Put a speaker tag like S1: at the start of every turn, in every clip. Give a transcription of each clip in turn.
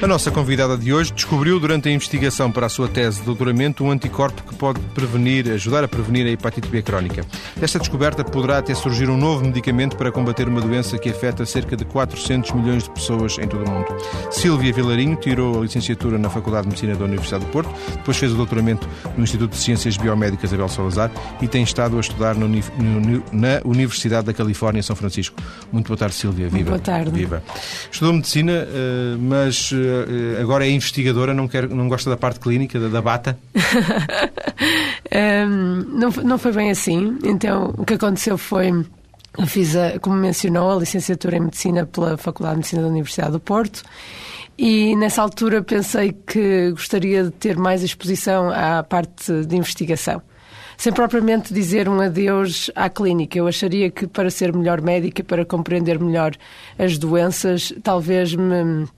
S1: A nossa convidada de hoje descobriu durante a investigação para a sua tese de doutoramento um anticorpo que pode prevenir, ajudar a prevenir a hepatite B crónica. Desta descoberta poderá até surgir um novo medicamento para combater uma doença que afeta cerca de 400 milhões de pessoas em todo o mundo. Sílvia Vilarinho tirou a licenciatura na Faculdade de Medicina da Universidade do Porto, depois fez o doutoramento no Instituto de Ciências Biomédicas Abel Salazar e tem estado a estudar na Universidade da Califórnia, São Francisco. Muito boa tarde, Sílvia. Viva.
S2: Boa tarde.
S1: Viva. Estudou medicina, eh, mas eh, agora é investigadora, não, quer, não gosta da parte clínica, da, da bata?
S2: um, não, não foi bem assim. Então, o que aconteceu foi. Eu fiz, a, como mencionou, a licenciatura em Medicina pela Faculdade de Medicina da Universidade do Porto e nessa altura pensei que gostaria de ter mais exposição à parte de investigação. Sem propriamente dizer um adeus à clínica. Eu acharia que para ser melhor médica, para compreender melhor as doenças, talvez me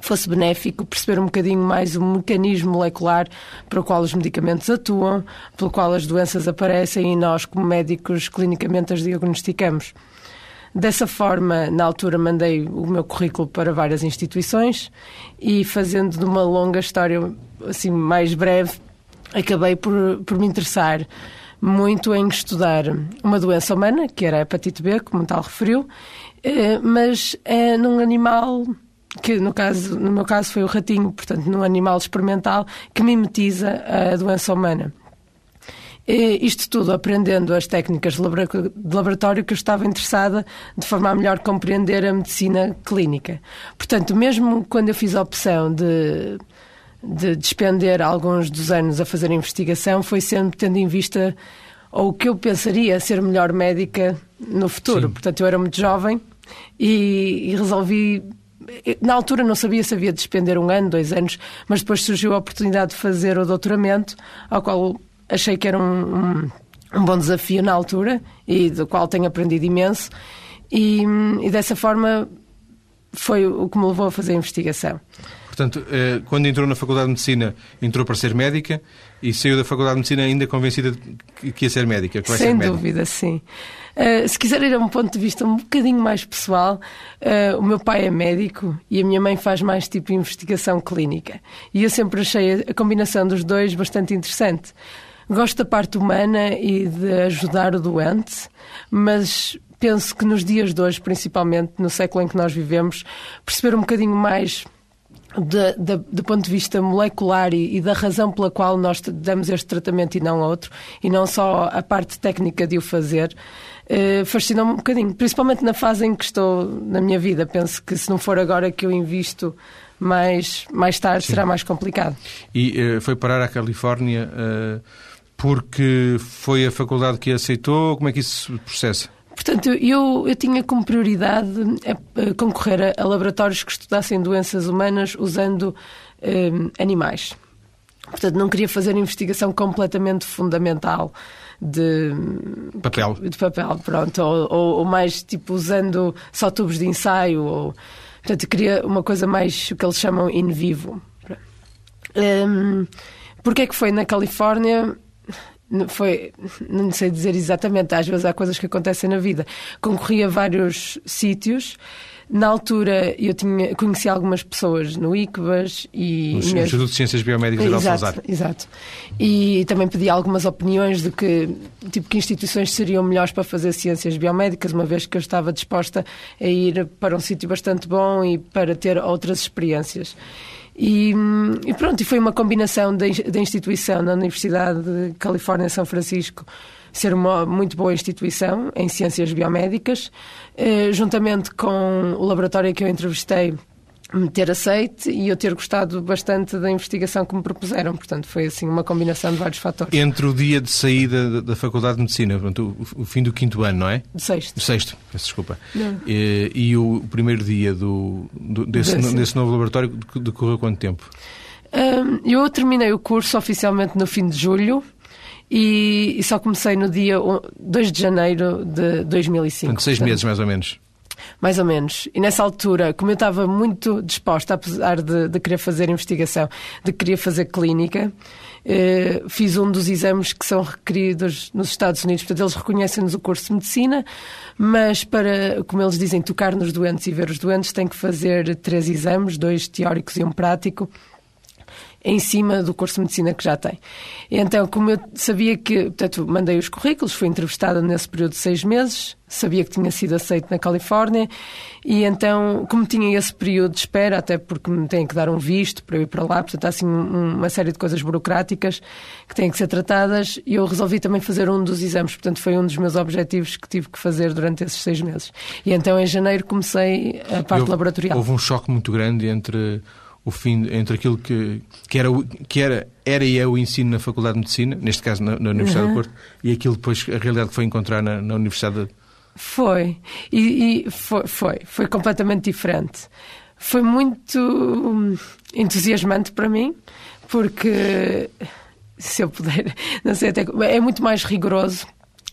S2: fosse benéfico perceber um bocadinho mais o mecanismo molecular para o qual os medicamentos atuam, pelo qual as doenças aparecem e nós, como médicos, clinicamente as diagnosticamos. Dessa forma, na altura, mandei o meu currículo para várias instituições e, fazendo de uma longa história assim mais breve, acabei por, por me interessar muito em estudar uma doença humana, que era a hepatite B, como tal referiu, eh, mas é num animal que no, caso, no meu caso foi o ratinho, portanto, num animal experimental que mimetiza a doença humana. E isto tudo aprendendo as técnicas de laboratório que eu estava interessada de forma a melhor compreender a medicina clínica. Portanto, mesmo quando eu fiz a opção de, de despender alguns dos anos a fazer a investigação, foi sempre tendo em vista ou o que eu pensaria ser melhor médica no futuro. Sim. Portanto, eu era muito jovem e, e resolvi na altura não sabia se havia de despender um ano, dois anos, mas depois surgiu a oportunidade de fazer o doutoramento, ao qual achei que era um, um, um bom desafio na altura e do qual tenho aprendido imenso. E, e dessa forma foi o que me levou a fazer a investigação.
S1: Portanto, eh, quando entrou na Faculdade de Medicina, entrou para ser médica e saiu da Faculdade de Medicina ainda convencida que ia ser médica. Que
S2: vai
S1: Sem
S2: ser médica. dúvida, sim. Uh, se quiser ir a um ponto de vista um bocadinho mais pessoal, uh, o meu pai é médico e a minha mãe faz mais tipo investigação clínica. E eu sempre achei a combinação dos dois bastante interessante. Gosto da parte humana e de ajudar o doente, mas penso que nos dias de hoje, principalmente no século em que nós vivemos, perceber um bocadinho mais de, de, do ponto de vista molecular e, e, da razão pela qual nós damos este tratamento e não outro, e não só a parte técnica de o fazer, eh, fascinou-me um bocadinho, principalmente na fase em que estou na minha vida. Penso que se não for agora que eu invisto mais, mais tarde, Sim. será mais complicado.
S1: E uh, foi parar à Califórnia uh, porque foi a faculdade que aceitou? Como é que isso se processa?
S2: Portanto, eu, eu tinha como prioridade concorrer a, a, laboratórios que estudassem doenças humanas usando um, animais. Portanto, não queria fazer investigação completamente fundamental de
S1: papel,
S2: de papel pronto, ou, ou, ou, mais tipo usando só tubos de ensaio, ou portanto queria uma coisa mais o que eles chamam in vivo. Um, Porquê é que foi na Califórnia? Foi, não sei dizer exatamente, às vezes há coisas que acontecem na vida. Concorri a vários sítios. Na altura eu tinha, conheci algumas pessoas no ICBAS e.
S1: No Instituto de Ciências Biomédicas de
S2: Exato, exato. E também pedi algumas opiniões de que tipo que instituições seriam melhores para fazer ciências biomédicas, uma vez que eu estava disposta a ir para um sítio bastante bom e para ter outras experiências. E, e, pronto, e foi uma combinação da, instituição na Universidade de Califórnia São Francisco ser uma muito boa instituição em ciências biomédicas, eh, juntamente com o laboratório que eu entrevistei me ter aceite e eu ter gostado bastante da investigação que me propuseram. Portanto, foi assim uma combinação de vários fatores.
S1: Entre o dia de saída da Faculdade de Medicina, portanto, o, fim do quinto ano, não é?
S2: Sexto.
S1: Sexto, peço desculpa. E, e, o primeiro dia do, do desse, desse. desse, novo laboratório decorreu quanto tempo?
S2: Um, eu terminei o curso oficialmente no fim de julho. E, e, só comecei no dia 2 de janeiro de 2005.
S1: Portanto, seis portanto, meses mais ou menos.
S2: Mais ou menos. E nessa altura, como eu estava muito disposta, apesar de, de querer fazer investigação, de querer fazer clínica, eh, fiz um dos exames que são requeridos nos Estados Unidos. Portanto, eles reconhecem-nos o curso de medicina, mas para, como eles dizem, tocar nos doentes e ver os doentes, tem que fazer três exames, dois teóricos e um prático em cima do curso de medicina que já tem. Então, como eu sabia que, portanto, mandei os currículos, fui entrevistada nesse período de seis meses, sabia que tinha sido aceito na Califórnia, e então, como tinha esse período de espera, até porque me têm que dar um visto para eu ir para lá, portanto, há assim uma série de coisas burocráticas que têm que ser tratadas, e eu resolvi também fazer um dos exames, portanto, foi um dos meus objetivos que tive que fazer durante esses seis meses. E então, em janeiro, comecei a parte laboratorial.
S1: Houve um choque muito grande entre o fim entre aquilo que, que, era, que era, era e é o ensino na Faculdade de Medicina, neste caso na, na Universidade uhum. do Porto, e aquilo depois, a realidade que foi encontrar na, na Universidade de...
S2: Foi. E, e, foi, foi. Foi completamente diferente. Foi muito entusiasmante para mim, porque se eu puder, não sei até. É muito mais rigoroso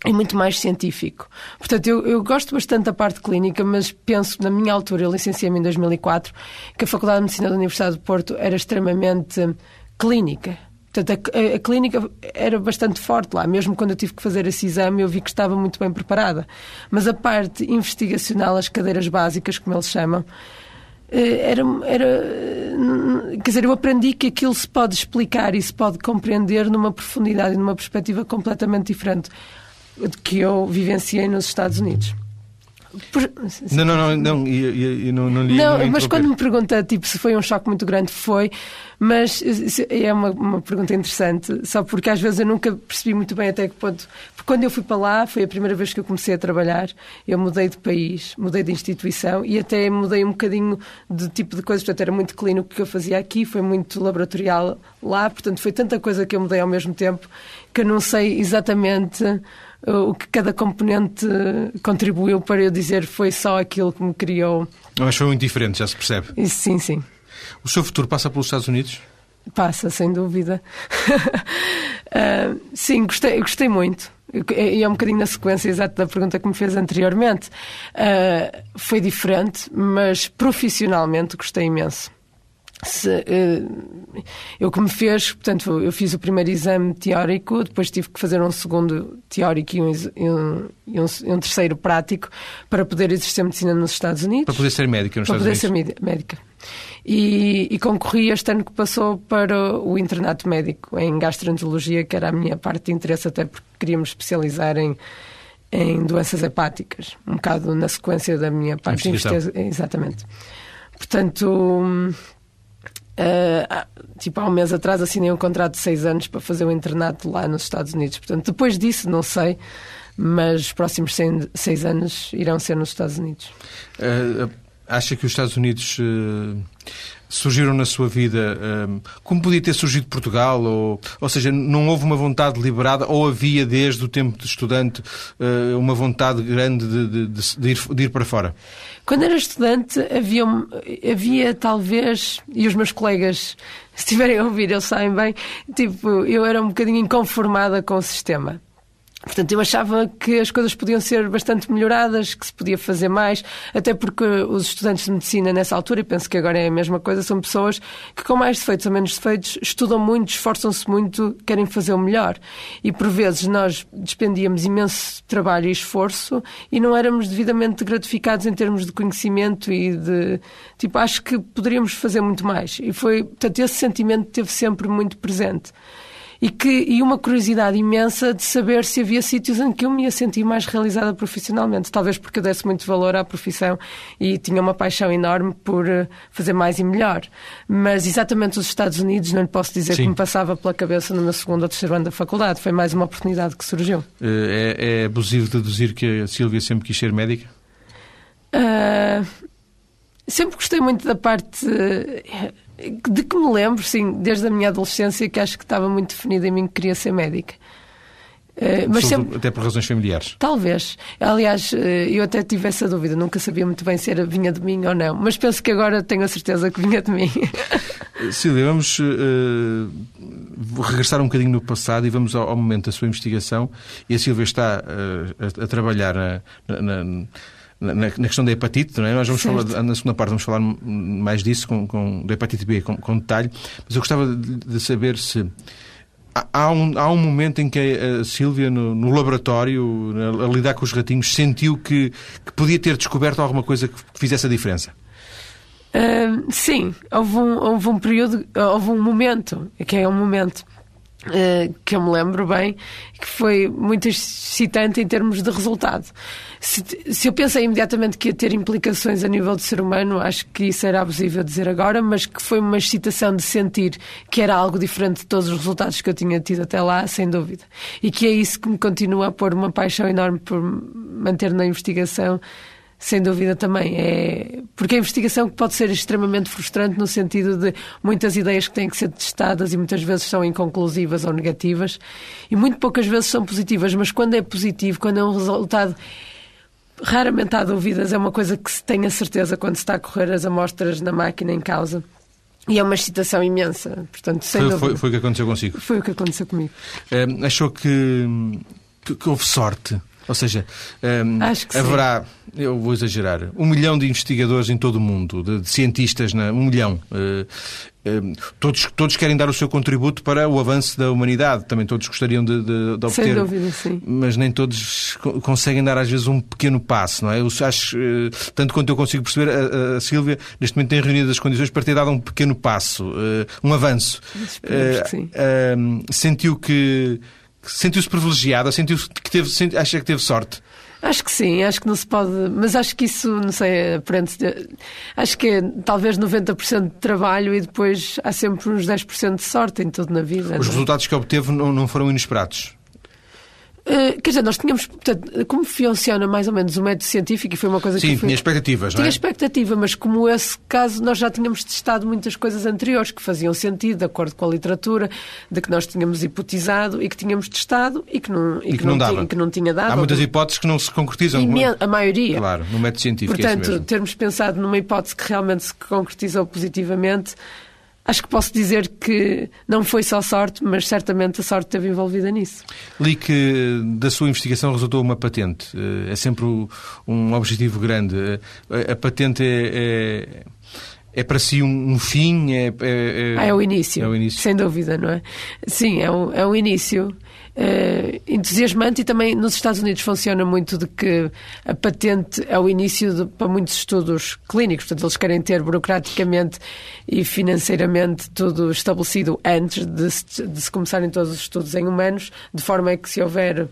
S2: é muito mais científico. Portanto, eu, eu, gosto bastante da parte clínica, mas penso, na minha altura, eu licenciei-me em 2004, que a Faculdade de Medicina da Universidade de Porto era extremamente clínica. Portanto, a, a, a, clínica era bastante forte lá. Mesmo quando eu tive que fazer esse exame, eu vi que estava muito bem preparada. Mas a parte investigacional, as cadeiras básicas, como eles chamam, eh, era, era. Quer dizer, eu aprendi que aquilo se pode explicar e se pode compreender numa profundidade e numa perspectiva completamente diferente que eu vivenciei nos Estados Unidos.
S1: Por... Não, não, não, não, eu, eu não, não li.
S2: Não, mas quando me pergunta tipo, se foi um choque muito grande, foi, mas é uma, uma pergunta interessante, só porque às vezes eu nunca percebi muito bem até que ponto. Porque quando eu fui para lá, foi a primeira vez que eu comecei a trabalhar, eu mudei de país, mudei de instituição e até mudei um bocadinho de tipo de coisas, portanto era muito clínico que eu fazia aqui, foi muito laboratorial lá, portanto foi tanta coisa que eu mudei ao mesmo tempo que eu não sei exatamente o que cada componente contribuiu para eu dizer foi só aquilo que me criou.
S1: Mas foi muito diferente, já se percebe.
S2: Isso, sim, sim.
S1: O seu futuro passa pelos Estados Unidos?
S2: Passa, sem dúvida. uh, sim, gostei, gostei muito. E é um bocadinho na sequência exata da pergunta que me fez anteriormente. Uh, foi diferente, mas profissionalmente gostei imenso se, uh, eu que me fez, portanto, eu fiz o primeiro exame teórico, depois tive que fazer um segundo teórico e um, e um, um terceiro prático para poder exercer medicina nos Estados Unidos.
S1: Para poder ser médica nos
S2: para
S1: Estados
S2: poder Unidos. ser médica. E, e, concorri este ano que passou para o internato médico em gastroenterologia, que era a minha parte de interesse, até porque queríamos especializar em, em doenças hepáticas, um bocado na sequência da minha parte de investigação. Exatamente. Portanto, Uh, tipo, há um mês atrás assinei um contrato de seis anos para fazer um internato lá nos Estados Unidos. Portanto, depois disso, não sei, mas os próximos seis anos irão ser nos Estados Unidos.
S1: Uh, acha que os Estados Unidos uh, surgiram na sua vida como podia ter surgido Portugal? Ou, ou seja, não houve uma vontade deliberada ou havia desde o tempo de estudante uma vontade grande de, de, de, ir, de ir para fora?
S2: Quando era estudante, havia, havia talvez, e os meus colegas, se estiverem a ouvir, eles sabem bem, tipo, eu era um bocadinho inconformada com o sistema. Portanto, eu achava que as coisas podiam ser bastante melhoradas, que se podia fazer mais, até porque os estudantes de medicina nessa altura, e penso que agora é a mesma coisa, são pessoas que com mais defeitos ou menos defeitos estudam muito, esforçam-se muito, querem fazer o melhor. E por vezes nós despendíamos imenso trabalho e esforço e não éramos devidamente gratificados em termos de conhecimento e de. Tipo, acho que poderíamos fazer muito mais. E foi, portanto, esse sentimento teve sempre muito presente e, que, e uma curiosidade imensa de saber se havia sítios em que eu me ia sentir mais realizada profissionalmente. Talvez porque eu desse muito valor à profissão e tinha uma paixão enorme por eh, fazer mais e melhor. Mas exatamente os Estados Unidos, não lhe posso dizer Sim. que me passava pela cabeça no meu segundo ou terceiro ano da faculdade. Foi mais uma oportunidade que surgiu.
S1: Eh, é, é abusivo deduzir que a Silvia sempre quis ser médica?
S2: Uh, sempre gostei muito da parte. Uh, de que me lembro, sim, desde a minha adolescência, que acho que estava muito definida em mim que queria ser médica.
S1: Uh, mas sempre... Até por razões familiares?
S2: Talvez. Aliás, uh, eu até tive essa dúvida, nunca sabia muito bem se era vinha de mim ou não, mas penso que agora tenho a certeza que vinha de mim.
S1: Silvia, vamos uh, regressar um bocadinho no passado e vamos ao, ao, momento da sua investigação. E a Silvia está a, a, trabalhar na, na na, na, questão da hepatite, não é? Nós vamos certo. falar, na segunda parte, vamos falar mais disso, com, com, da hepatite B, com, com detalhe, mas eu gostava de, de saber se. Há um, há um momento em que a Sílvia, no, no laboratório, a, a, lidar com os ratinhos, sentiu que, que podia ter descoberto alguma coisa que, que fizesse a diferença?
S2: Uh, sim, houve um, houve um período, houve um momento, que é um momento Uh, que eu me lembro bem, que foi muito excitante em termos de resultado. Se, se, eu pensei imediatamente que ia ter implicações a nível de ser humano, acho que isso era abusivo dizer agora, mas que foi uma excitação de sentir que era algo diferente de todos os resultados que eu tinha tido até lá, sem dúvida. E que é isso que me continua a pôr uma paixão enorme por manter na investigação sem dúvida também. É... Porque a investigação pode ser extremamente frustrante no sentido de muitas ideias que têm que ser testadas e muitas vezes são inconclusivas ou negativas e muito poucas vezes são positivas, mas quando é positivo, quando é um resultado raramente há dúvidas, é uma coisa que se tem a certeza quando se está a correr as amostras na máquina em causa. E é uma excitação imensa, portanto, sem
S1: foi,
S2: dúvida.
S1: Foi, foi o que aconteceu consigo?
S2: Foi o que aconteceu comigo.
S1: É, achou que, que, que houve sorte ou seja, um, haverá, sim. eu vou exagerar, um milhão de investigadores em todo o mundo, de, de cientistas, na, um milhão. Uh, todos, todos querem dar o seu contributo para o avanço da humanidade. Também todos gostariam de, de, de obter.
S2: Sem dúvida, sim.
S1: Mas nem todos conseguem dar, às vezes, um pequeno passo, não é? Eu acho, eh, tanto quanto eu consigo perceber, a, a Sílvia, neste momento, tem reunido as condições para ter dado um pequeno passo, um avanço.
S2: Uh, sim.
S1: sentiu que sentiu-se privilegiada, sentiu que teve, acha que teve sorte?
S2: Acho que sim, acho que não se pode. Mas acho que isso, não sei, aprende-se. Acho que é talvez 90% de trabalho e depois há sempre uns 10% de sorte em tudo na vida.
S1: Os não? É? resultados que obteve não, não foram inesperados?
S2: Uh, quer dizer, nós tínhamos, portanto, como funciona mais ou menos o método científico e foi uma coisa
S1: Sim,
S2: que.
S1: Sim, tinha expectativas,
S2: não é?
S1: Tinha
S2: expectativa, mas como esse caso, nós já tínhamos testado muitas coisas anteriores que faziam sentido, de acordo com a literatura, de que nós tínhamos hipotizado e que tínhamos testado e que não,
S1: e, e que, que, não,
S2: tinha, que não tinha dado.
S1: Há muitas hipóteses que não se concretizam.
S2: A maioria.
S1: Claro, no método científico.
S2: É Portanto,
S1: é
S2: termos pensado numa hipótese que realmente se concretizou positivamente acho que posso dizer que não foi só sorte, mas certamente a sorte esteve envolvida nisso.
S1: Li que da sua investigação resultou uma patente. Eh, é sempre um objetivo grande. Eh, a patente é, é é para si um, um fim? É, é,
S2: é... Ah, é o início. É o início. Sem dúvida, não é? Sim, é um, é um início uh, entusiasmante e também nos Estados Unidos funciona muito de que a patente é o início de, para muitos estudos clínicos. Portanto, eles querem ter burocraticamente e financeiramente tudo estabelecido antes de se, de se começarem todos os estudos em humanos, de forma a que se houver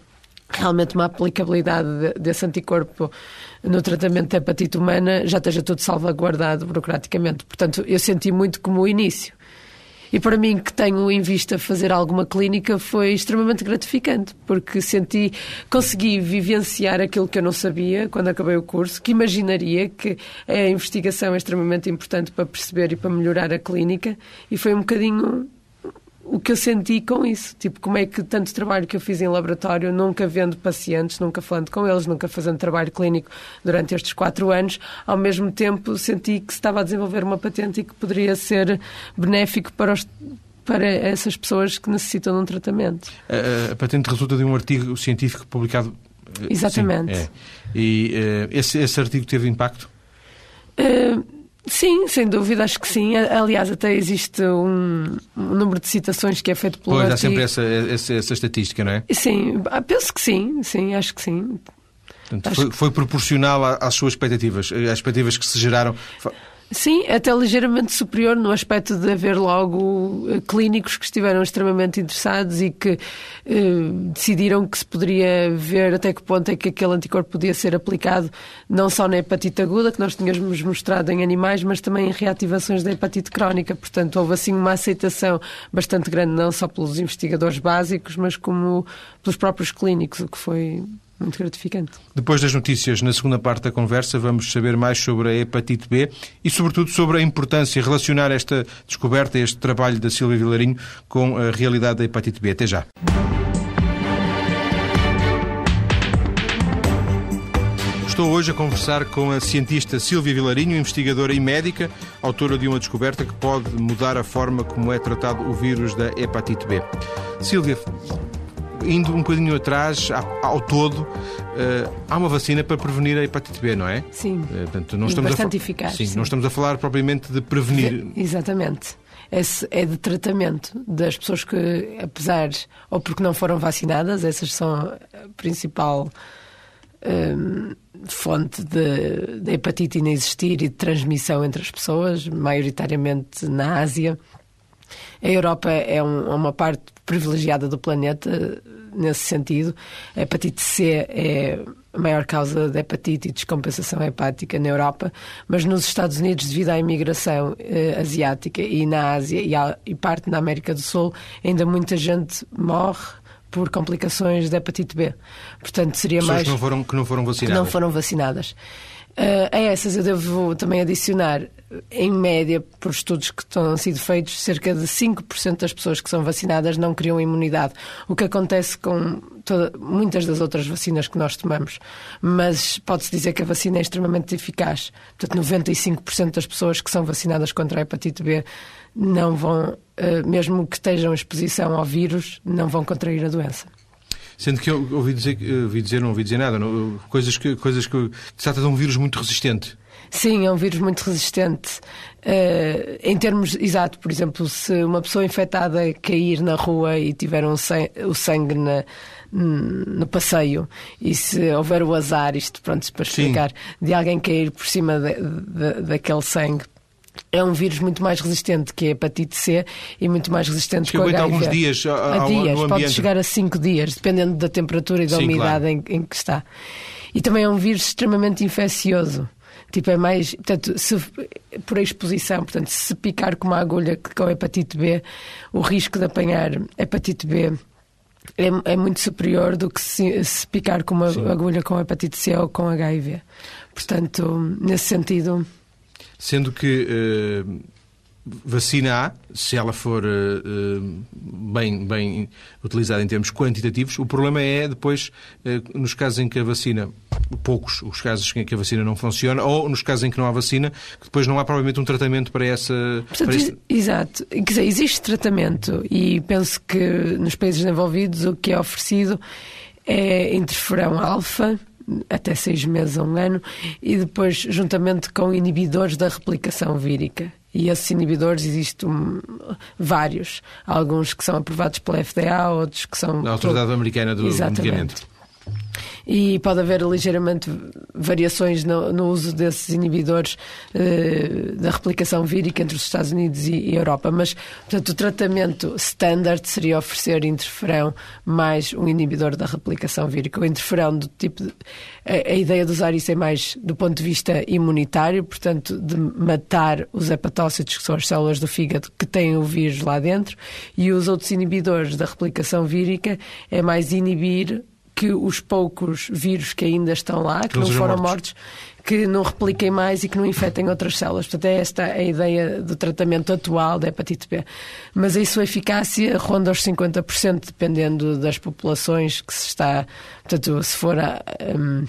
S2: realmente uma aplicabilidade desse anticorpo no tratamento da hepatite humana já esteja tudo salvaguardado burocraticamente. Portanto, eu senti muito como o início. E para mim, que tenho em vista fazer alguma clínica, foi extremamente gratificante, porque senti, consegui vivenciar aquilo que eu não sabia quando acabei o curso, que imaginaria que a investigação é extremamente importante para perceber e para melhorar a clínica, e foi um bocadinho o que eu senti com isso. Tipo, como é que tanto trabalho que eu fiz em laboratório, nunca vendo pacientes, nunca falando com eles, nunca fazendo trabalho clínico durante estes quatro anos, ao mesmo tempo senti que se estava a desenvolver uma patente e que poderia ser benéfico para os para essas pessoas que necessitam de um tratamento.
S1: A, a patente resulta de um artigo científico publicado.
S2: Eh, Exatamente.
S1: Sim, é. E uh, esse, esse artigo teve impacto?
S2: Uh, Sim, sem dúvida, acho que sim. Aliás, até existe um, um número de citações que é feito pelo
S1: Pois,
S2: artigo.
S1: há sempre essa, essa, essa, estatística, não é?
S2: Sim, ah, penso que sim, sim, acho que sim.
S1: Portanto, foi, foi, proporcional às suas expectativas, às expectativas que se geraram.
S2: Sim, até ligeiramente superior no aspecto de haver logo eh, clínicos que estiveram extremamente interessados e que eh, decidiram que se poderia ver até que ponto é que aquele anticorpo podia ser aplicado não só na hepatite aguda, que nós tínhamos mostrado em animais, mas também em reativações da hepatite crónica. Portanto, houve assim uma aceitação bastante grande, não só pelos investigadores básicos, mas como pelos próprios clínicos, o que foi muito gratificante.
S1: Depois das notícias, na segunda parte da conversa, vamos saber mais sobre a hepatite B e, sobretudo, sobre a importância de relacionar esta descoberta, este trabalho da Silvia Vilarinho, com a realidade da hepatite B. Até já. Estou hoje a conversar com a cientista Silvia Vilarinho, investigadora e médica, autora de uma descoberta que pode mudar a forma como é tratado o vírus da hepatite B. Silvia, indo um bocadinho atrás, ao todo, há uma vacina para prevenir a hepatite B, não é?
S2: Sim.
S1: Portanto,
S2: não estamos bastante a eficaz.
S1: Sim, sim, não estamos a falar propriamente de prevenir.
S2: Exatamente esse é de tratamento das pessoas que, apesar ou porque não foram vacinadas, essas são a principal um, fonte de, de hepatite inexistir e de transmissão entre as pessoas, maioritariamente na Ásia. A Europa é um, uma parte privilegiada do planeta nesse sentido. A hepatite C é a maior causa de hepatite e descompensação hepática na Europa, mas nos Estados Unidos, devido à imigração eh, asiática e na Ásia e, a, e parte na América do Sul, ainda muita gente morre por complicações de hepatite B. Portanto, seria
S1: Pessoas
S2: mais.
S1: Que não foram, que não foram vacinadas.
S2: Que não foram vacinadas. Uh, a essas eu devo também adicionar, em média, por estudos que estão sido feitos, cerca de 5% das pessoas que são vacinadas não criam imunidade. O que acontece com toda, muitas das outras vacinas que nós tomamos. Mas pode-se dizer que a vacina é extremamente eficaz. Portanto, 95% das pessoas que são vacinadas contra a hepatite B não vão, uh, mesmo que estejam exposição ao vírus, não vão contrair a doença.
S1: Sendo que eu ouvi dizer, ouvi dizer não ouvi dizer nada, não, coisas que, coisas que se trata de um vírus muito resistente.
S2: Sim, é um vírus muito resistente. Uh, em termos, exato, por exemplo, se uma pessoa infectada cair na rua e tiver um sangue, o sangue na, no passeio e se houver o azar, isto pronto, para explicar, Sim. de alguém cair por cima de, de, daquele sangue é um vírus muito mais resistente que a hepatite C e muito mais resistente que o HIV.
S1: alguns dias
S2: a,
S1: a
S2: dias, pode chegar a 5 dias, dependendo da temperatura e da Sim, umidade claro. em, em, que está. E também é um vírus extremamente infeccioso. Tipo, é mais, portanto, se, por exposição, portanto, se picar com uma agulha com hepatite B, o risco de apanhar hepatite B é, é muito superior do que se, se picar com uma Sim. agulha com hepatite C ou com HIV. Portanto, nesse sentido,
S1: Sendo que uh, vacina A, se ela for uh, bem, bem utilizada em termos quantitativos, o problema é depois, uh, nos casos em que a vacina, poucos os casos em que a vacina não funciona, ou nos casos em que não há vacina, que depois não há provavelmente um tratamento para essa.
S2: Portanto, para. Exato. Quer dizer, existe tratamento e penso que nos países desenvolvidos o que é oferecido é interferão alfa até seis meses a um ano, e depois juntamente com inibidores da replicação vírica. E esses inibidores existem vários. Alguns que são aprovados pela FDA, outros que são.
S1: A Autoridade Americana do Exatamente. Medicamento
S2: e pode haver ligeiramente variações no, no uso desses inibidores eh, da replicação vírica entre os Estados Unidos e, e, Europa. Mas, portanto, o tratamento standard seria oferecer interferão mais um inibidor da replicação vírica. O interferão do tipo. De, a, a, ideia de usar isso é mais do ponto de vista imunitário, portanto, de matar os hepatócitos, que são as células do fígado que têm o vírus lá dentro, e os outros inibidores da replicação vírica é mais inibir que os poucos vírus que ainda estão lá, que, não foram mortos. mortos, que não repliquem mais e que não infectem outras células. Portanto, é esta a ideia do tratamento atual da hepatite B. Mas a sua eficácia ronda os 50%, dependendo das populações que se está. Portanto, se for a. Um,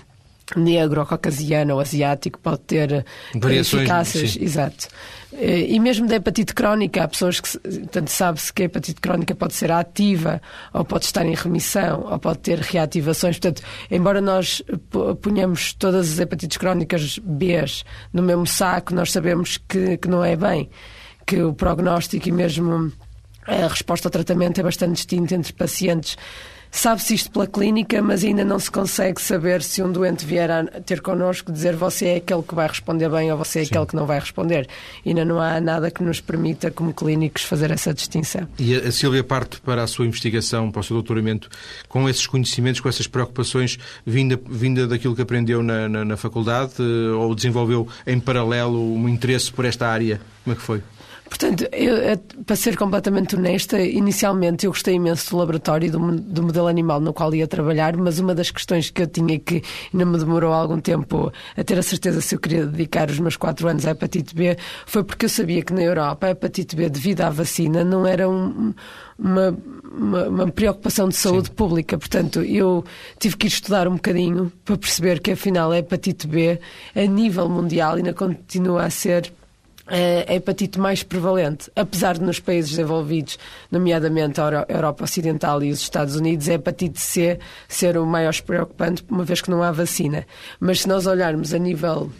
S2: negro, caucasiano ou asiático pode ter Variações, eficácias, sim. exato. Eh, e mesmo da hepatite crónica, há pessoas que, portanto, sabe-se que a hepatite crónica pode ser ativa, ou pode estar em remissão, ou pode ter reativações. Portanto, embora nós ponhamos todas as hepatites crónicas B no mesmo saco, nós sabemos que, que não é bem, que o prognóstico e mesmo a resposta ao tratamento é bastante distinta entre pacientes Sabe-se isto pela clínica, mas ainda não se consegue saber se um doente vier a ter connosco dizer você é aquele que vai responder bem ou você é Sim. aquele que não vai responder. Ainda não há nada que nos permita, como clínicos, fazer essa distinção.
S1: E a Silvia parte para a sua investigação, para o seu doutoramento, com esses conhecimentos, com essas preocupações, vinda, vinda daquilo que aprendeu na, na, na faculdade eh, ou desenvolveu em paralelo um interesse por esta área? Como é que foi?
S2: Portanto, eu, é, para ser completamente honesta, inicialmente eu gostei imenso do laboratório, do, do, modelo animal no qual ia trabalhar, mas uma das questões que eu tinha que ainda me demorou algum tempo a ter a certeza se eu queria dedicar os meus quatro anos à hepatite B foi porque eu sabia que na Europa a hepatite B, devido à vacina, não era um, uma, uma, uma, preocupação de saúde Sim. pública. Portanto, eu tive que ir estudar um bocadinho para perceber que afinal a hepatite B, a nível mundial, ainda continua a ser a hepatite mais prevalente, apesar de nos países desenvolvidos, nomeadamente a Europa Ocidental e os Estados Unidos, a hepatite C ser o maior preocupante, uma vez que não há vacina. Mas se nós olharmos a nível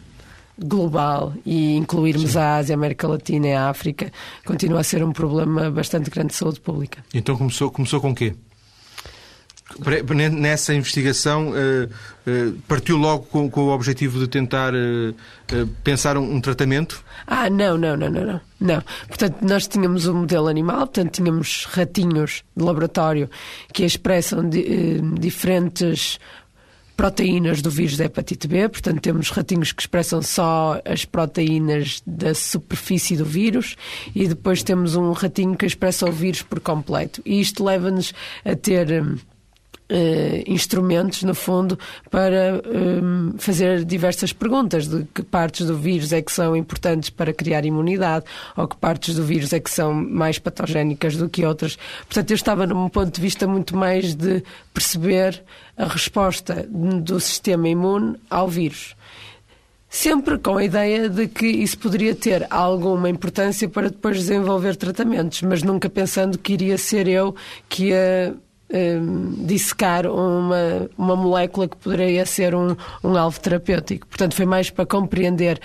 S2: global e incluirmos Sim. a Ásia, a América Latina e a África, continua a ser um problema bastante grande de saúde pública.
S1: Então começou, começou com o quê? Nessa investigação, eh, eh, partiu logo com, o objetivo de tentar eh, pensar um, tratamento?
S2: Ah, não, não, não, não, não. Não. Portanto, nós tínhamos um modelo animal, portanto, tínhamos ratinhos de laboratório que expressam diferentes proteínas do vírus da hepatite B, portanto temos ratinhos que expressam só as proteínas da superfície do vírus e depois temos um ratinho que expressa o vírus por completo. E isto leva-nos a ter hum, Uh, instrumentos, no fundo, para um, fazer diversas perguntas de que partes do vírus é que são importantes para criar imunidade ou que partes do vírus é que são mais patogénicas do que outras. Portanto, eu estava num ponto de vista muito mais de perceber a resposta do sistema imune ao vírus. Sempre com a ideia de que isso poderia ter alguma importância para depois desenvolver tratamentos, mas nunca pensando que iria ser eu que ia um, dissecar uma, uma molécula que poderia ser um, um alvo terapêutico. Portanto, foi mais para compreender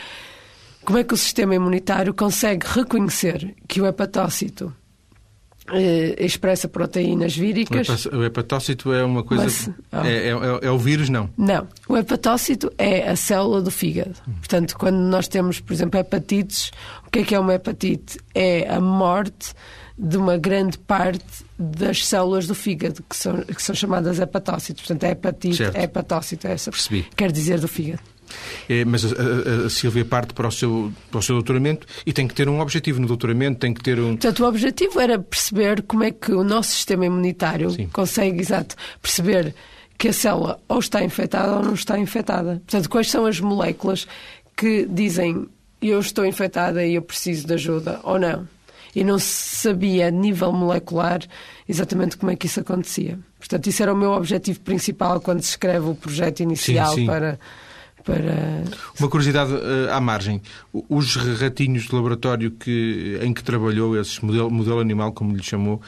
S2: como é que o sistema imunitário consegue reconhecer que o hepatócito eh, expressa proteínas víricas.
S1: O hepatócito é uma coisa. Mas, oh. é, é, é, o vírus, não?
S2: Não. O hepatócito é a célula do fígado. Portanto, quando nós temos, por exemplo, hepatites, o que é que é uma hepatite? É a morte de uma grande parte das células do fígado, que são, que são chamadas hepatócitos. Portanto, é hepatite, certo. é hepatócito, é essa.
S1: Percebi.
S2: Quer dizer do fígado.
S1: É, mas a, a, a, Silvia parte para o, seu, para o seu doutoramento e tem que ter um objetivo no doutoramento, tem que ter um...
S2: Portanto, o objetivo era perceber como é que o nosso sistema imunitário Sim. consegue, exato, perceber que a célula ou está infectada ou não está infectada. Portanto, quais são as moléculas que dizem eu estou infectada e eu preciso de ajuda ou não e não se sabia a nível molecular exatamente como é que isso acontecia. Portanto, isso era o meu objetivo principal quando se escreve o projeto inicial sim, sim. para. Para...
S1: Uma curiosidade uh, à margem. Os ratinhos de laboratório que, em que trabalhou, esse modelo, modelo animal, como lhe chamou,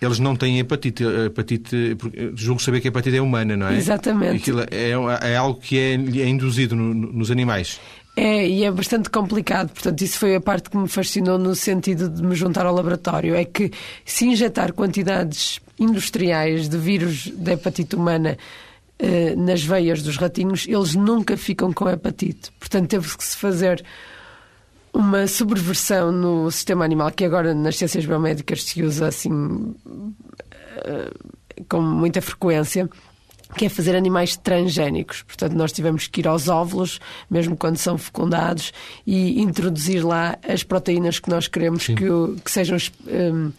S1: eles não têm hepatite. hepatite julgo saber que a hepatite é humana, não é?
S2: Exatamente.
S1: Aquilo é, é algo que é, é induzido no, nos animais.
S2: É, e é bastante complicado. Portanto, isso foi a parte que me fascinou no sentido de me juntar ao laboratório. É que se injetar quantidades industriais de vírus da hepatite humana eh, nas veias dos ratinhos, eles nunca ficam com hepatite. Portanto, teve que se fazer uma subversão no sistema animal, que agora nas ciências biomédicas se usa assim eh, com muita frequência que é fazer animais transgénicos. Portanto, nós tivemos que ir aos óvulos, mesmo quando são fecundados, e introduzir lá as proteínas que nós queremos que, que, sejam um,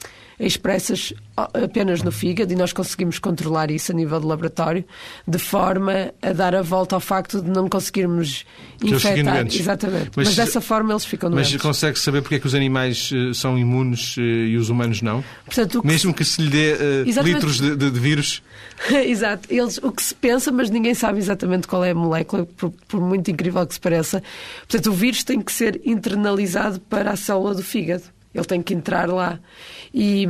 S2: expressas apenas no fígado e nós conseguimos controlar isso a nível de laboratório, de forma a dar a volta ao facto de não conseguirmos infectar. Exatamente. Mas, mas, dessa forma eles ficam doentes.
S1: Mas consegue saber porque é que os animais uh, são imunes uh, e os humanos não? Portanto, que Mesmo se... que se lhe dê uh, litros de, de, de vírus?
S2: Exato. Eles, o que se pensa, mas ninguém sabe exatamente qual é a molécula, por, por muito incrível que se pareça. Portanto, o vírus tem que ser internalizado para a célula do fígado. Ele tem que entrar lá. E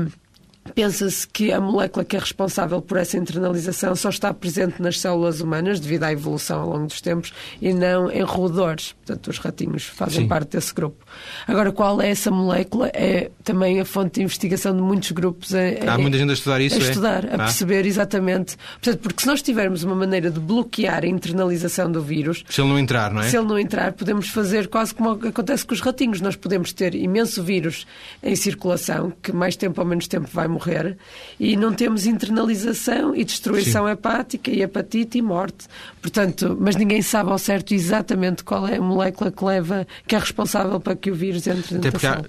S2: Pensa-se que a molécula que é responsável por essa internalização só está presente nas células humanas, devido à evolução ao longo dos tempos, e não em roedores. Portanto, os ratinhos fazem Sim. parte desse grupo. Agora, qual é essa molécula? É também a fonte de investigação de muitos grupos.
S1: É, Há muita gente a estudar isso,
S2: A é? estudar, a ah. perceber exatamente. Portanto, porque se nós tivermos uma maneira de bloquear a internalização do vírus...
S1: Se ele não entrar, não é?
S2: Se ele não entrar, podemos fazer quase como acontece com os ratinhos. Nós podemos ter imenso vírus em circulação, que mais tempo ou menos tempo vai morrer morrer e não temos internalização e destruição Sim. hepática e hepatite e morte. Portanto, mas ninguém sabe ao certo exatamente qual é a molécula que leva, que é responsável para que o vírus entre
S1: Até porque há,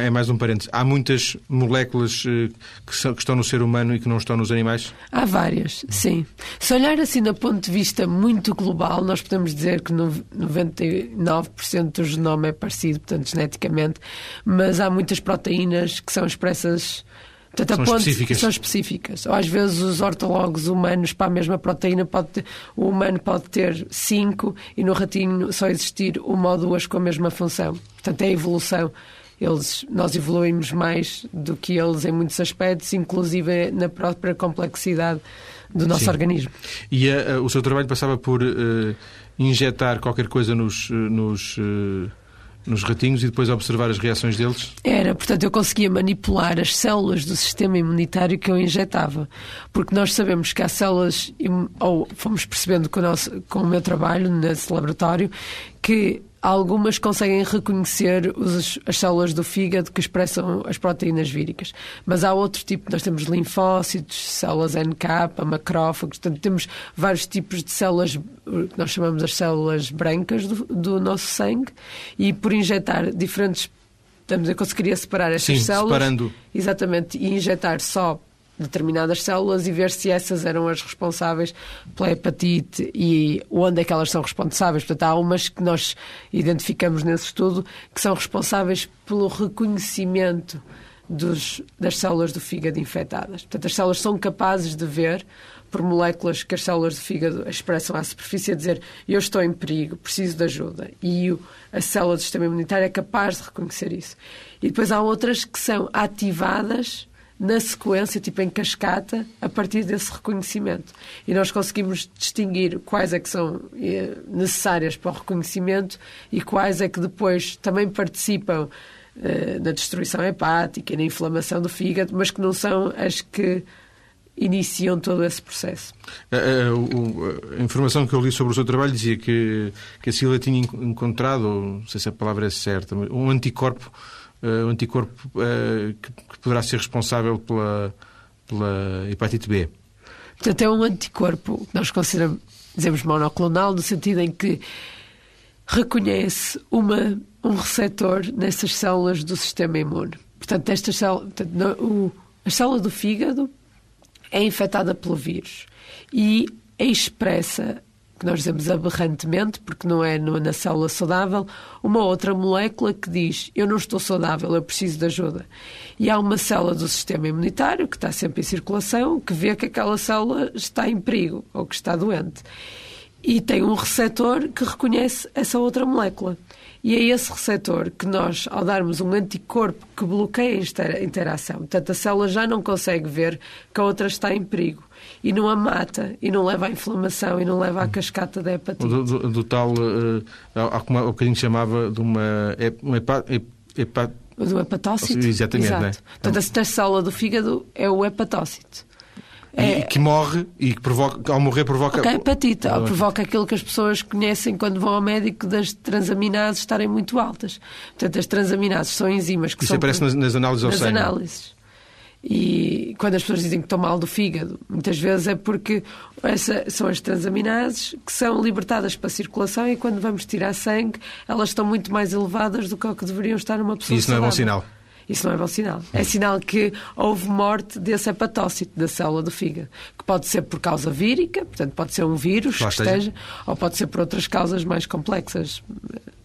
S1: é mais um parênteses. Há muitas moléculas eh, que, são, que estão no ser humano e que não estão nos animais?
S2: Há várias, sim. Se olhar assim do ponto de vista muito global, nós podemos dizer que 99% do genoma é parecido, portanto, geneticamente, mas há muitas proteínas que são expressas Portanto,
S1: são
S2: ponte,
S1: específicas.
S2: São específicas. Ou às vezes os ortólogos humanos para a mesma proteína, pode ter, o humano pode ter cinco e no ratinho só existir uma ou duas com a mesma função. Portanto, é a evolução. Eles, nós evoluímos mais do que eles em muitos aspectos, inclusive na própria complexidade do nosso
S1: Sim.
S2: organismo.
S1: E uh, o seu trabalho passava por uh, injetar qualquer coisa nos, nos, uh, nos ratinhos e depois observar as reações deles?
S2: Era, portanto, eu conseguia manipular as células do sistema imunitário que eu injetava. Porque nós sabemos que há células, ou fomos percebendo com o, nosso, com o meu trabalho nesse laboratório, que algumas conseguem reconhecer os, as células do fígado que expressam as proteínas víricas. Mas há outro tipo, nós temos linfócitos, células NK, macrófagos, portanto temos vários tipos de células, que nós chamamos as células brancas do, do nosso sangue, e por injetar diferentes Portanto, eu conseguiria separar estas
S1: Sim,
S2: células.
S1: separando.
S2: Exatamente, e injetar só determinadas células e ver se essas eram as responsáveis pela hepatite e onde é que elas são responsáveis. Portanto, há umas que nós identificamos nesse estudo que são responsáveis pelo reconhecimento dos, das células do fígado infectadas. Portanto, as células são capazes de ver por moléculas que as células do fígado expressam à superfície a dizer eu estou em perigo, preciso de ajuda. E a célula do sistema imunitário é capaz de reconhecer isso. E depois há outras que são ativadas na sequência, tipo em cascata, a partir desse reconhecimento. E nós conseguimos distinguir quais é que são eh, necessárias para o reconhecimento e quais é que depois também participam eh, na destruição hepática e na inflamação do fígado, mas que não são as que iniciam todo esse processo.
S1: A, a, a, informação que eu li sobre o seu trabalho dizia que, que a Sília tinha encontrado, não sei se a palavra é certa, um anticorpo uh, um anticorpo uh, que, que, poderá ser responsável pela, pela hepatite B.
S2: Portanto, é um anticorpo que nós consideramos, dizemos monoclonal, no sentido em que reconhece uma, um receptor nessas células do sistema imune. Portanto, estas células, portanto, no, o, a célula do fígado é infectada pelo vírus e é expressa que nós dizemos aberrantemente, porque não é na célula saudável, uma outra molécula que diz eu não estou saudável, eu preciso de ajuda. E há uma célula do sistema imunitário que está sempre em circulação que vê que aquela célula está em perigo ou que está doente. E tem um receptor que reconhece essa outra molécula. E é esse receptor que nós, ao darmos um anticorpo que bloqueia a interação, portanto a célula já não consegue ver que a outra está em perigo e não a mata, e não leva à inflamação, e não leva à cascata da hepatite.
S1: Do, do, do tal, uh, há como um bocadinho chamava de uma, uma hepa, hepa,
S2: do hepatócito.
S1: Exatamente,
S2: Exato.
S1: Né?
S2: Portanto, a célula do fígado é o hepatócito.
S1: É... E que morre e que provoca, ao morrer provoca.
S2: Okay, hepatite. Oh, provoca aquilo que as pessoas conhecem quando vão ao médico das transaminases estarem muito altas. Portanto, as transaminases são enzimas que
S1: Isso
S2: são.
S1: aparece nas, nas análises ao
S2: nas
S1: sangue.
S2: análises. E quando as pessoas dizem que estão mal do fígado, muitas vezes é porque essa, são as transaminases que são libertadas para a circulação e quando vamos tirar sangue, elas estão muito mais elevadas do que o que deveriam estar numa pessoa
S1: isso não é bom
S2: saudável.
S1: sinal.
S2: Isso não é bom sinal. É sinal que houve morte desse hepatócito, da célula do fígado, que pode ser por causa vírica, portanto pode ser um vírus que
S1: esteja.
S2: esteja, ou pode ser por outras causas mais complexas.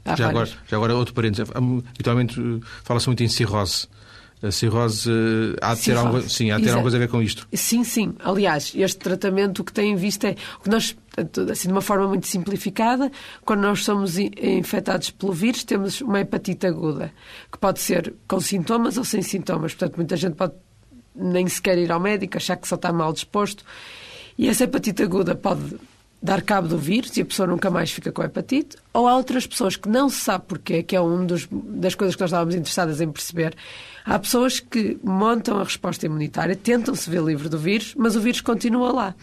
S2: Há
S1: Já agora, já agora, outro parênteses. Habitualmente uh, fala-se muito em cirrose. A cirrose uh, há de ter, sim, há de ter alguma coisa a ver com isto.
S2: Sim, sim. Aliás, este tratamento o que tem em vista é o que nós, assim, de uma forma muito simplificada, quando nós somos infectados pelo vírus, temos uma hepatite aguda, que pode ser com sintomas ou sem sintomas. Portanto, muita gente pode nem sequer ir ao médico, achar que só está mal disposto. E essa hepatite aguda pode dar cabo do vírus e a pessoa nunca mais fica com hepatite. Ou há outras pessoas que não se sabe porquê, que é uma das coisas que nós estávamos interessadas em perceber. Há pessoas que montam a resposta imunitária, tentam se ver livre do vírus, mas o vírus continua lá.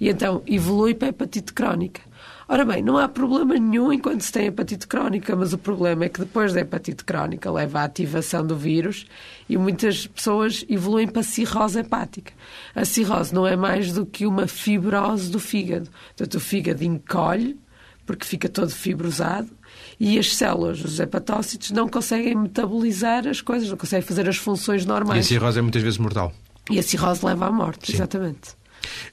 S2: E então evolui para a hepatite crónica. Ora bem, não há problema nenhum enquanto se tem hepatite crónica, mas o problema é que depois da hepatite crónica leva à ativação do vírus e muitas pessoas evoluem para cirrose hepática. A cirrose não é mais do que uma fibrose do fígado. Portanto, o fígado encolhe, porque fica todo fibrosado, e as células, os hepatócitos, não conseguem metabolizar as coisas, não conseguem fazer as funções
S1: E a
S2: normais.
S1: cirrose é muitas vezes mortal.
S2: E a cirrose leva à morte,
S1: Sim.
S2: exatamente.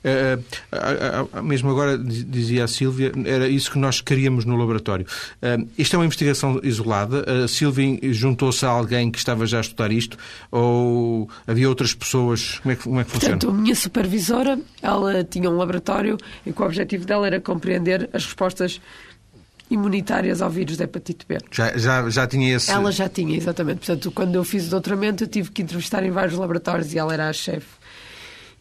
S1: Uh, uh, mesmo agora, dizia a Sílvia, era isso que nós queríamos no laboratório. Uh, isto é uma investigação isolada? A Sílvia juntou-se a alguém que estava já a estudar isto ou havia outras pessoas? Como é que, como é que funciona?
S2: Portanto, a minha supervisora, ela tinha um laboratório e o objetivo dela era compreender as respostas imunitárias ao vírus da hepatite B.
S1: Já, já, já tinha esse...
S2: Ela já tinha, exatamente. Portanto, quando eu fiz o doutoramento, eu tive que entrevistar em vários laboratórios e ela era a chefe.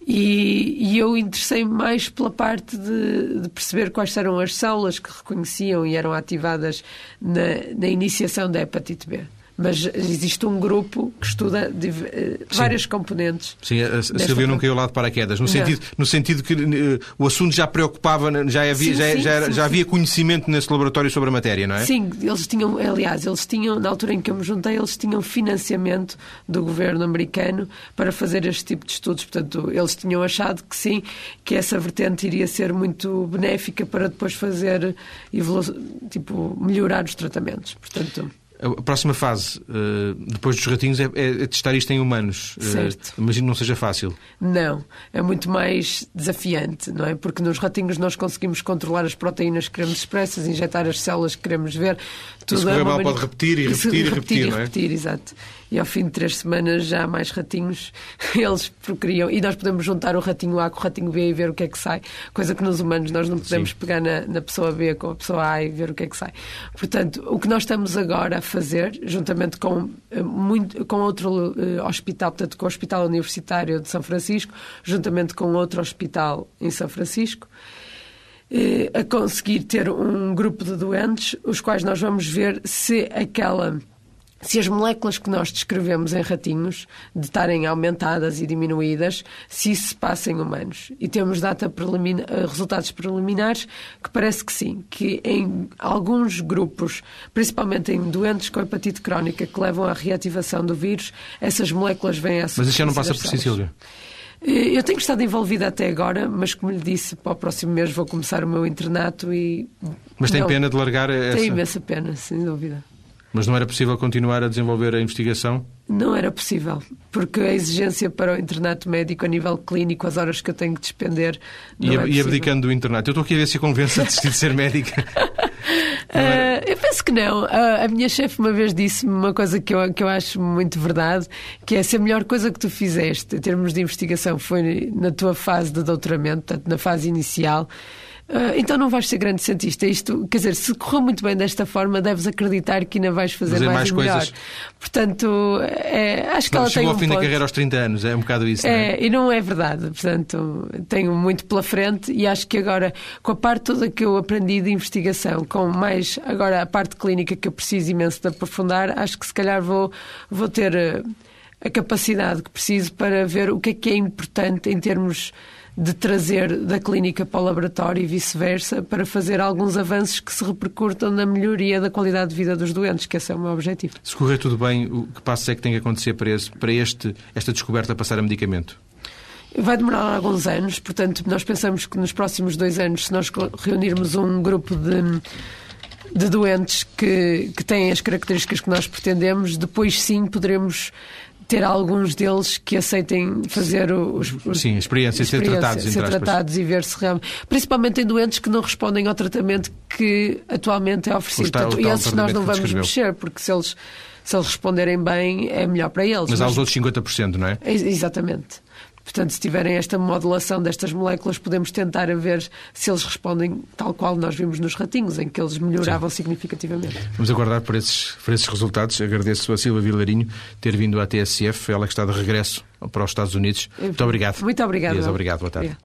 S2: E, e, eu interessei-me mais pela parte de, de, perceber quais eram as células que reconheciam e eram ativadas na, na iniciação da hepatite B mas existe um grupo que estuda de, uh, várias componentes.
S1: Sim, a, a Silvia não caiu lá de paraquedas, no sentido, no sentido que uh, o assunto já preocupava, já havia, sim, já, sim, já, sim, já havia conhecimento nesse laboratório sobre a matéria, não é?
S2: Sim, eles tinham, aliás, eles tinham, na altura em que eu me juntei, eles tinham financiamento do governo americano para fazer este tipo de estudos. Portanto, eles tinham achado que sim, que essa vertente iria ser muito benéfica para depois fazer, tipo, melhorar os tratamentos. Portanto...
S1: A próxima fase, eh, depois dos ratinhos, é, é testar isto em humanos.
S2: Eh, certo.
S1: Imagino que não seja fácil.
S2: Não, é muito mais desafiante, não é? Porque nos ratinhos nós conseguimos controlar as proteínas que queremos expressas, injetar as células que queremos ver.
S1: Tudo Se correr é mal pode repetir e repetir e repetir, repetir,
S2: não é? repetir, exato e ao fim de três semanas já há mais ratinhos, eles procriam. E nós podemos juntar o ratinho A com o ratinho B e ver o que é que sai, coisa que nos humanos nós não podemos Sim. pegar na, na, pessoa B com a pessoa A e ver o que é que sai. Portanto, o que nós estamos agora a fazer, juntamente com, eh, muito, com outro uh, hospital, portanto, com o Hospital Universitário de São Francisco, juntamente com outro hospital em São Francisco, uh, a conseguir ter um grupo de doentes, os quais nós vamos ver se aquela se as moléculas que nós descrevemos em ratinhos de estarem aumentadas e diminuídas, se isso se passa em humanos. E temos data preliminar, eh, resultados preliminares que parece que sim, que em alguns grupos, principalmente em doentes com hepatite crónica que levam à reativação do vírus, essas moléculas vêm a
S1: Mas isso já não passa por si, Silvia?
S2: Eh, eu tenho estado envolvida até agora, mas como lhe disse, para o próximo mês vou começar o meu internato e.
S1: Mas tem não, pena de largar essa.
S2: Tem imensa pena, sem dúvida.
S1: Mas não era possível continuar a desenvolver a investigação?
S2: Não era possível, porque a exigência para o internato médico a nível clínico, as horas que eu tenho que despender. E, é
S1: e abdicando do internato. Eu estou aqui a ver se a convence a desistir de ser médica.
S2: Uh, eu penso que não. Uh, a minha chefe uma vez disse-me uma coisa que eu, que eu acho muito verdade, que é se a melhor coisa que tu fizeste em termos de investigação foi na tua fase de doutoramento, portanto, na fase inicial, então não vais ser grande cientista. Isto, quer dizer, se correu muito bem desta forma, deves acreditar que ainda vais fazer, fazer mais, mais melhor. Coisas. Portanto, é, acho que não, ela tem um
S1: ao fim
S2: ponto.
S1: da carreira aos 30 anos, é um bocado isso.
S2: É,
S1: não é?
S2: e não é verdade. Portanto, tenho muito pela frente e acho que agora, com a parte toda que eu aprendi de investigação, com mais agora a parte clínica que eu preciso imenso de aprofundar, acho que se calhar vou, vou ter eh, a capacidade que preciso para ver o que é que é importante em termos de trazer da clínica para o laboratório e vice-versa, para fazer alguns avanços que se repercutam na melhoria da qualidade de vida dos doentes, que esse é o meu objetivo.
S1: Se correr tudo bem, o que passo é que tem que acontecer para, esse, para este, esta descoberta passar a medicamento?
S2: Vai demorar alguns anos, portanto, nós pensamos que nos próximos dois anos, se nós reunirmos um grupo de de doentes que, que têm as características que nós pretendemos, depois sim poderemos ter alguns deles que aceitem fazer os,
S1: os Sim, experiência, ser tratados,
S2: ser tratados e ver se realmente. Principalmente em doentes que não respondem ao tratamento que atualmente é oferecido. Portanto, e esses nós não vamos mexer, porque se eles, se eles responderem bem, é melhor para eles.
S1: Mas, mas há os outros 50%, não é?
S2: Exatamente. Portanto, se tiverem esta modulação destas moléculas, podemos tentar a ver se eles respondem tal qual nós vimos nos ratinhos, em que eles melhoravam Sim. significativamente.
S1: Vamos aguardar por esses, por esses resultados. Agradeço a Silva Vilarinho ter vindo à TSF, ela que está de regresso para os Estados Unidos. Muito obrigado.
S2: Muito obrigado.
S1: Obrigado, boa tarde.